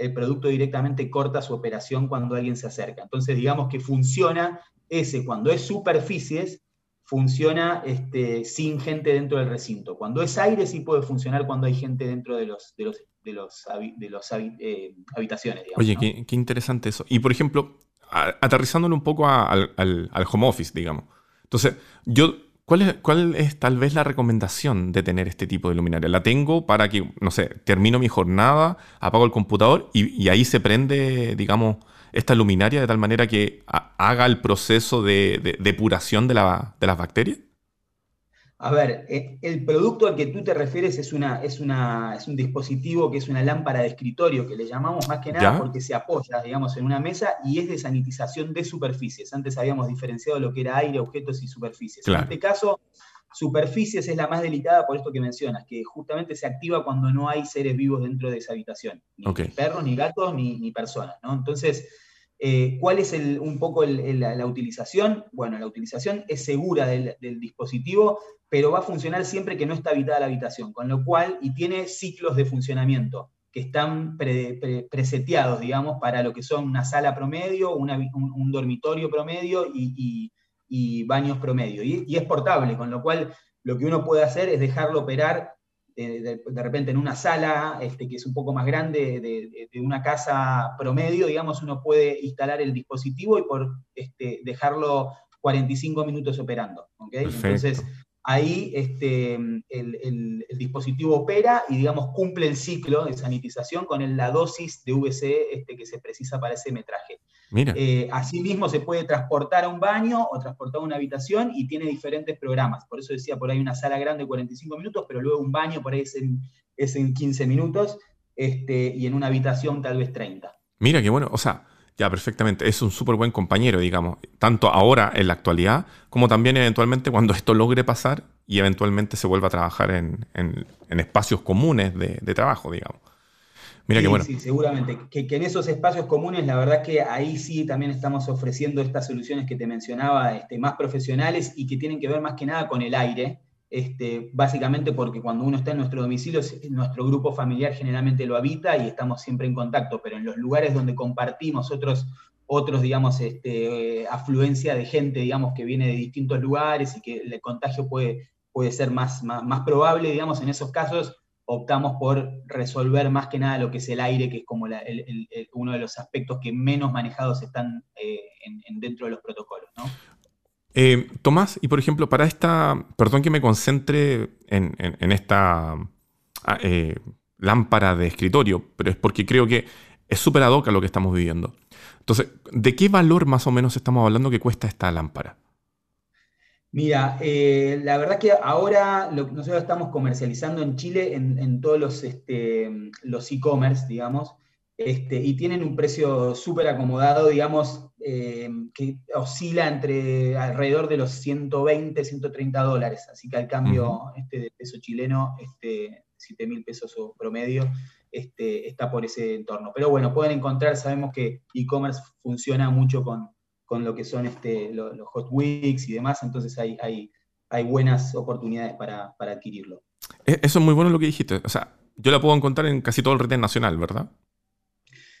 el producto directamente corta su operación cuando alguien se acerca. Entonces, digamos que funciona ese cuando es superficies, funciona este, sin gente dentro del recinto. Cuando es aire sí puede funcionar cuando hay gente dentro de los, de los, de los, de los eh, habitaciones. Oye, qué, interesante eso. Y por ejemplo, aterrizándolo un poco al, al, home office, digamos. Entonces, yo ¿Cuál es, ¿Cuál es, tal vez la recomendación de tener este tipo de luminaria? La tengo para que, no sé, termino mi jornada, apago el computador y, y ahí se prende, digamos, esta luminaria de tal manera que haga el proceso de, depuración de, las bacterias? A ver, eh, el producto al que tú te refieres es, una, es, una, es un dispositivo que es una lámpara de escritorio, que le llamamos más que nada porque se apoya, digamos, en una mesa y es de sanitización de superficies. Antes habíamos diferenciado lo que era aire, objetos y superficies. En este caso, superficies es la más delicada por esto que mencionas, que justamente se activa cuando no hay seres vivos dentro de esa habitación, ni perros, ni gatos, ni, personas, ¿no? Entonces, eh, ¿cuál es un poco la, utilización? Bueno, la utilización es segura del, dispositivo, pero va a funcionar siempre que no está habitada la habitación, con lo cual, y tiene ciclos de funcionamiento que están preseteados, digamos, para lo que son una sala promedio, un, dormitorio promedio y y baños promedio. Y, es portable, con lo cual lo que uno puede hacer es dejarlo operar eh, de, repente en una sala este, que es un poco más grande de, una casa promedio, digamos, uno puede instalar el dispositivo y por este, dejarlo 45 minutos operando. Entonces, ahí este, el, dispositivo opera y, digamos, cumple el ciclo de sanitización con la dosis de VC este, que se precisa para ese metraje. Mira. Eh, asimismo, se puede transportar a un baño o transportar a una habitación y tiene diferentes programas. Por eso decía, por ahí una sala grande 45 minutos, pero luego un baño por ahí es en, es en 15 minutos este, y en una habitación tal vez 30. Mira, qué bueno. O sea, ya perfectamente. Es un súper buen compañero, digamos. Tanto ahora en la actualidad, como también eventualmente cuando esto logre pasar y eventualmente se vuelva a trabajar en, espacios comunes de, de trabajo, digamos. Mira sí, bueno. Sí, seguramente. Que, en esos espacios comunes, la verdad que ahí sí también estamos ofreciendo estas soluciones que te mencionaba, este, más profesionales y que tienen que ver más que nada con el aire. Este, básicamente porque cuando uno está en nuestro domicilio, nuestro grupo familiar generalmente lo habita y estamos siempre en contacto, pero en los lugares donde compartimos otros, otros digamos, este, afluencia de gente, digamos, que viene de distintos lugares y que el contagio puede, puede ser más, más, más probable, digamos, en esos casos optamos por resolver más que nada lo que es el aire, que es como uno de los aspectos que menos manejados están eh, dentro de los protocolos. Eh, Tomás, y por ejemplo, para esta, perdón que me concentre en, esta ah, eh, lámpara de escritorio, pero es porque creo que es súper ad hoc lo que estamos viviendo. Entonces, ¿de qué valor más o menos estamos hablando que cuesta esta lámpara? Mira, eh, la verdad que ahora nosotros estamos comercializando en Chile en, todos los este, los e-commerce, digamos, este, y tienen un precio súper acomodado, digamos, eh, que oscila entre alrededor de los 120, 130 dólares, así que al cambio este, de peso chileno, este, 7 mil pesos o promedio, este, está por ese entorno. Pero bueno, pueden encontrar, sabemos que e-commerce funciona mucho con, con lo que son este, los, Hot Weeks y demás, entonces hay, hay, hay buenas oportunidades para, adquirirlo. E, eso es muy bueno lo que dijiste. O sea, yo la puedo encontrar en casi todo el red nacional, ¿verdad?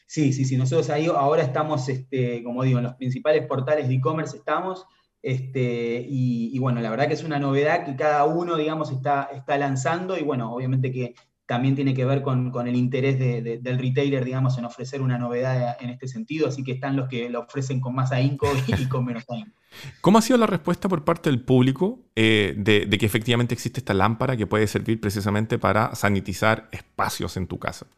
Sí, sí, sí. Nosotros ahí ahora estamos, este, como digo, en los principales portales de e-commerce estamos. Este, y, y, bueno, la verdad que es una novedad que cada uno, digamos, está, está lanzando y bueno, obviamente que también tiene que ver con, el interés del retailer, digamos, en ofrecer una novedad en este sentido, así que están los que lo ofrecen con más ahínco y con menos ahínco. ¿Cómo ha sido la respuesta por parte del público eh, de, que efectivamente existe esta lámpara que puede servir precisamente para sanitizar espacios en tu casa?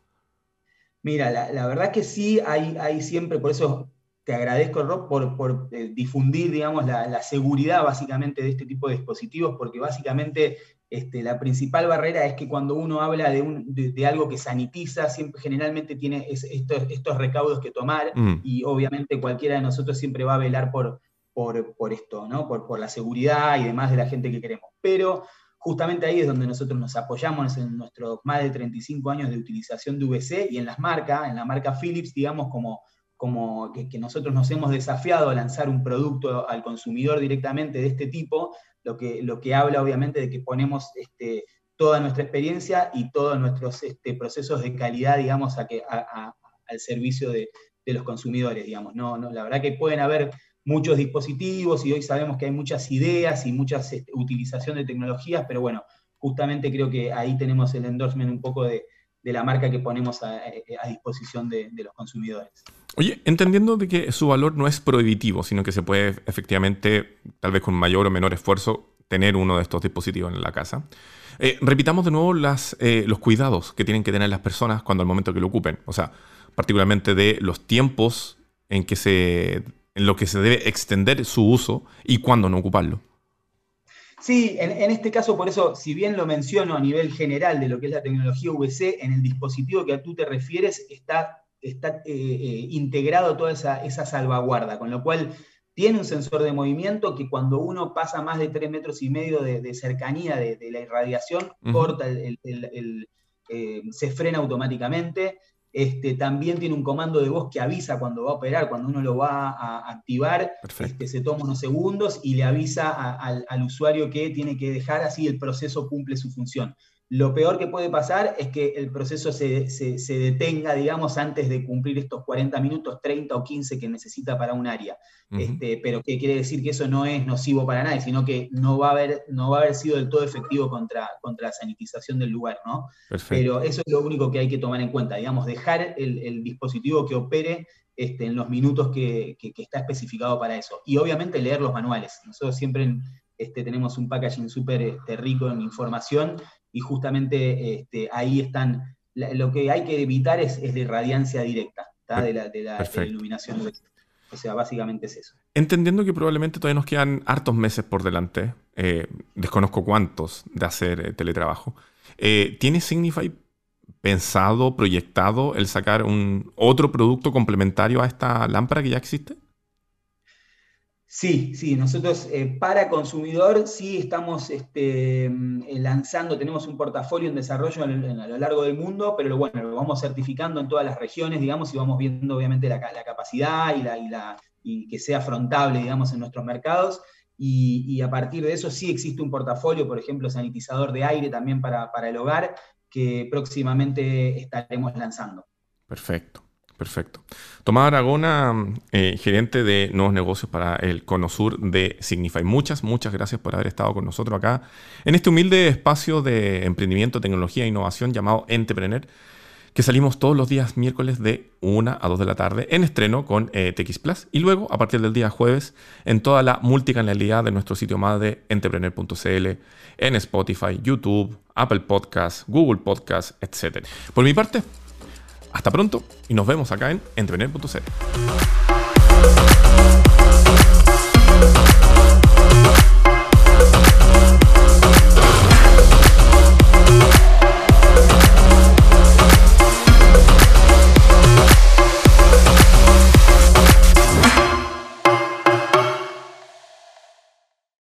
Mira, la, verdad que sí, hay, hay siempre, por eso te agradezco, Rob, por, eh, difundir, digamos, la, seguridad básicamente de este tipo de dispositivos, porque básicamente este, la principal barrera es que cuando uno habla de, algo que sanitiza, siempre generalmente tiene estos, recaudos que tomar, mm. y obviamente cualquiera de nosotros siempre va a velar por, por, esto, ¿no? Por, por la seguridad y demás de la gente que queremos. Pero justamente ahí es donde nosotros nos apoyamos en nuestros más de 35 años de utilización de VC y en las marcas, en la marca Philips, digamos, como, como que, nosotros nos hemos desafiado a lanzar un producto al consumidor directamente de este tipo, lo que, lo que habla obviamente de que ponemos este, toda nuestra experiencia y todos nuestros este, procesos de calidad, digamos, a que, al servicio de, los consumidores, digamos. No, no, la verdad que pueden haber muchos dispositivos y hoy sabemos que hay muchas ideas y muchas este, utilización de tecnologías, pero bueno, justamente creo que ahí tenemos el endorsement un poco de, la marca que ponemos a, disposición de, los consumidores. Oye, entendiendo de que su valor no es prohibitivo, sino que se puede efectivamente, tal vez con mayor o menor esfuerzo, tener uno de estos dispositivos en la casa. Eh, repitamos de nuevo eh, los cuidados que tienen que tener las personas cuando al momento que lo ocupen. O sea, particularmente de los tiempos en que se en lo que se debe extender su uso y cuándo no ocuparlo. Sí, en, este caso, por eso, si bien lo menciono a nivel general de lo que es la tecnología VC, en el dispositivo que a tú te refieres está, está eh, eh, integrado toda esa, salvaguarda, con lo cual tiene un sensor de movimiento que cuando uno pasa más de 3 metros y medio de, cercanía de, la irradiación, corta el, eh, se frena automáticamente. Este, también tiene un comando de voz que avisa cuando va a operar, cuando uno lo va a activar, este, se toma unos segundos y le avisa al, usuario que tiene que dejar, así el proceso cumple su función. Lo peor que puede pasar es que el proceso se, detenga, digamos, antes de cumplir estos 40 minutos, 30 o 15 que necesita para un área. este, pero que quiere decir que eso no es nocivo para nadie, sino que no va a haber, no va a haber sido del todo efectivo contra, contra la sanitización del lugar, ¿no? Pero eso es lo único que hay que tomar en cuenta, digamos, dejar el, dispositivo que opere este, en los minutos que, está especificado para eso. Y obviamente leer los manuales. Nosotros siempre este, tenemos un packaging súper este, rico en información y justamente este, ahí están, lo que hay que evitar es, la irradiancia directa de la, iluminación. O sea, básicamente es eso. Entendiendo que probablemente todavía nos quedan hartos meses por delante, eh, desconozco cuántos de hacer eh, teletrabajo, eh, ¿tiene Signify pensado, proyectado el sacar un otro producto complementario a esta lámpara que ya existe? Sí, sí, nosotros eh, para consumidor sí estamos este, mm, lanzando, tenemos un portafolio en desarrollo a lo largo del mundo, pero bueno, lo vamos certificando en todas las regiones, digamos, y vamos viendo obviamente la, capacidad y, la, y, la, y que sea afrontable, digamos, en nuestros mercados. Y, a partir de eso sí existe un portafolio, por ejemplo, sanitizador de aire también para el hogar, que próximamente estaremos lanzando. Perfecto. Perfecto. Tomás Aragona, eh, gerente de nuevos negocios para el Cono Sur de Signify. Muchas, muchas gracias por haber estado con nosotros acá en este humilde espacio de emprendimiento, tecnología e innovación llamado Entrepreneur, que salimos todos los días miércoles de 1 a 2 de la tarde en estreno con eh, TX Plus y luego a partir del día jueves en toda la multicanalidad de nuestro sitio madre entrepreneur.cl, en Spotify, YouTube, Apple Podcasts, Google Podcasts, etc. Por mi parte, hasta pronto y nos vemos acá en entrepreneur.cl.